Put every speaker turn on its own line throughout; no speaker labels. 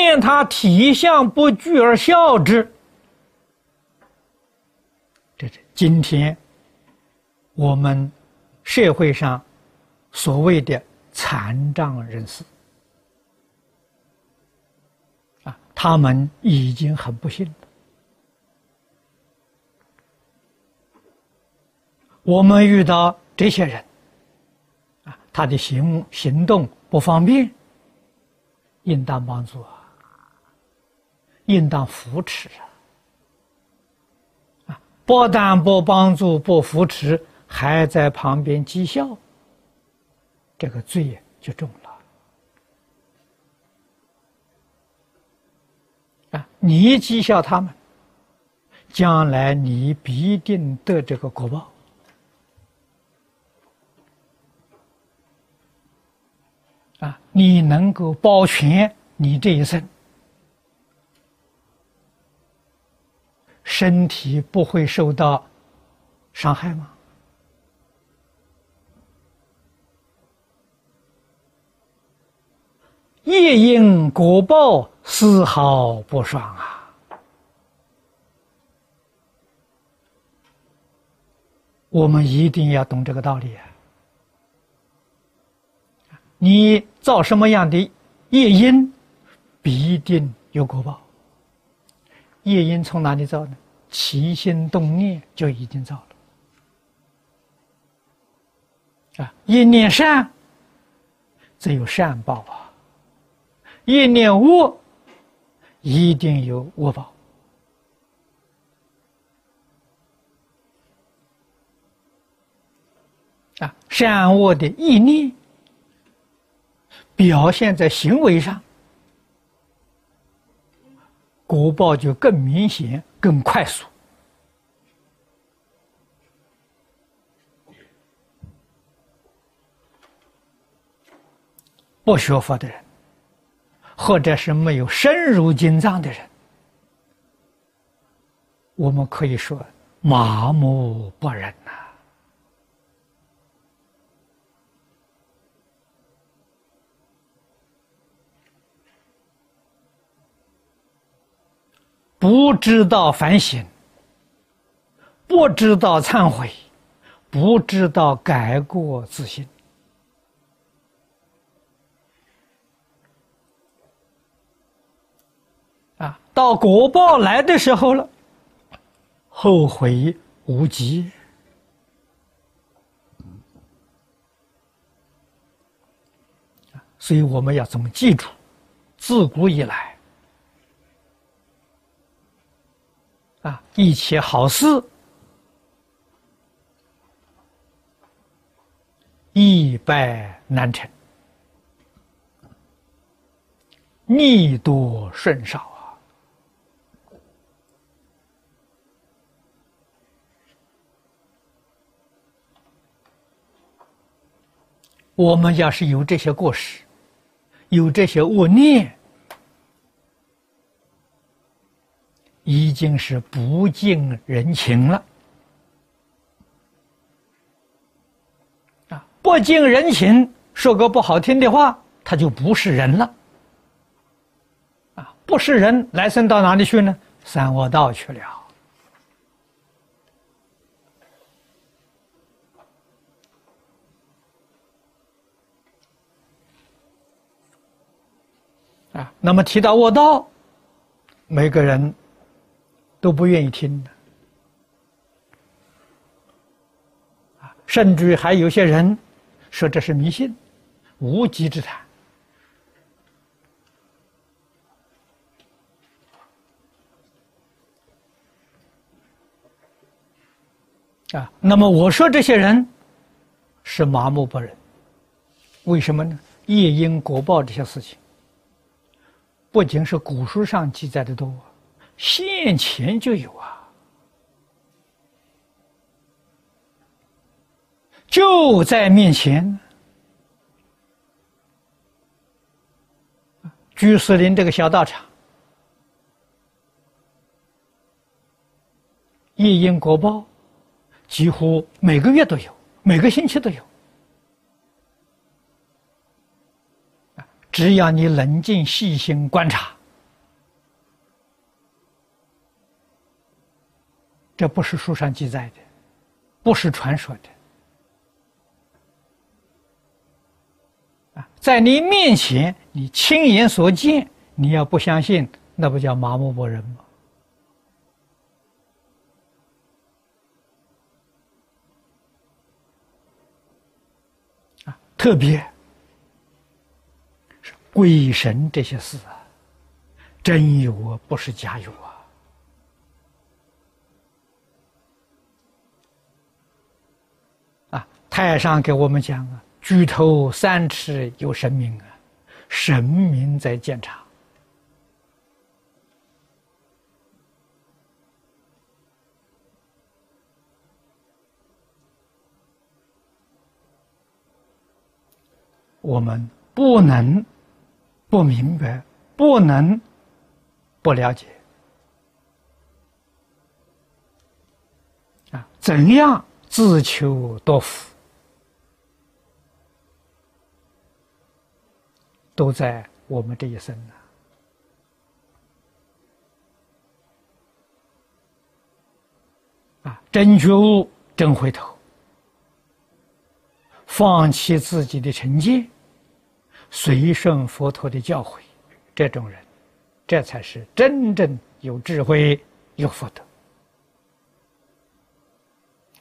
见他体相不具而笑之，这是今天我们社会上所谓的残障人士啊，他们已经很不幸了。我们遇到这些人啊，他的行行动不方便。应当帮助啊，应当扶持啊！啊，不但不帮助、不扶持，还在旁边讥笑，这个罪就重了。啊，你讥笑他们，将来你必定得这个果报。啊，你能够保全你这一生，身体不会受到伤害吗？夜因果报丝毫不爽啊！我们一定要懂这个道理啊！你造什么样的业因，必定有果报。业因从哪里造呢？起心动念就已经造了。啊，一念善，则有善报啊；一念恶，一定有恶报。啊，善恶的意念。表现在行为上，果报就更明显、更快速。不学佛的人，或者是没有深入经藏的人，我们可以说麻木不仁不知道反省，不知道忏悔，不知道改过自新，啊，到果报来的时候了，后悔无及。所以我们要怎么记住？自古以来。啊，一切好事，易败难成，逆多顺少啊！我们要是有这些过失，有这些恶念。已经是不近人情了啊！不近人情，说个不好听的话，他就不是人了啊！不是人，来生到哪里去呢？三恶道去了啊！那么提到恶道，每个人。都不愿意听的啊，甚至还有些人说这是迷信、无稽之谈啊。那么我说这些人是麻木不仁，为什么呢？业因果报这些事情，不仅是古书上记载的多。现前就有啊，就在面前。居士林这个小道场，夜莺国报，几乎每个月都有，每个星期都有。只要你冷静细心观察。这不是书上记载的，不是传说的。啊，在你面前，你亲眼所见，你要不相信，那不叫麻木不仁吗？啊，特别是鬼神这些事啊，真有啊，不是假有啊。啊，太上给我们讲啊。举头三尺有神明啊，神明在检查我们，不能不明白，不能不了解啊！怎样自求多福？都在我们这一生呢。啊，真觉悟，真回头，放弃自己的成见，随顺佛陀的教诲，这种人，这才是真正有智慧、有福德，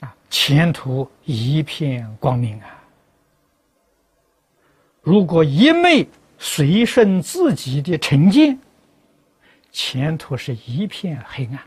啊，前途一片光明啊！如果一昧随顺自己的成见，前途是一片黑暗。